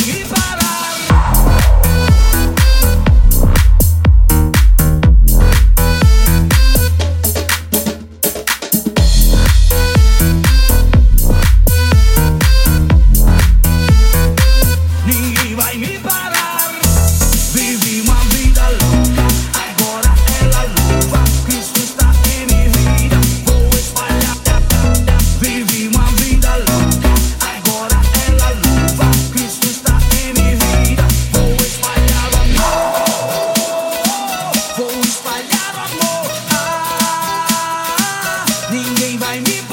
Ahí I need.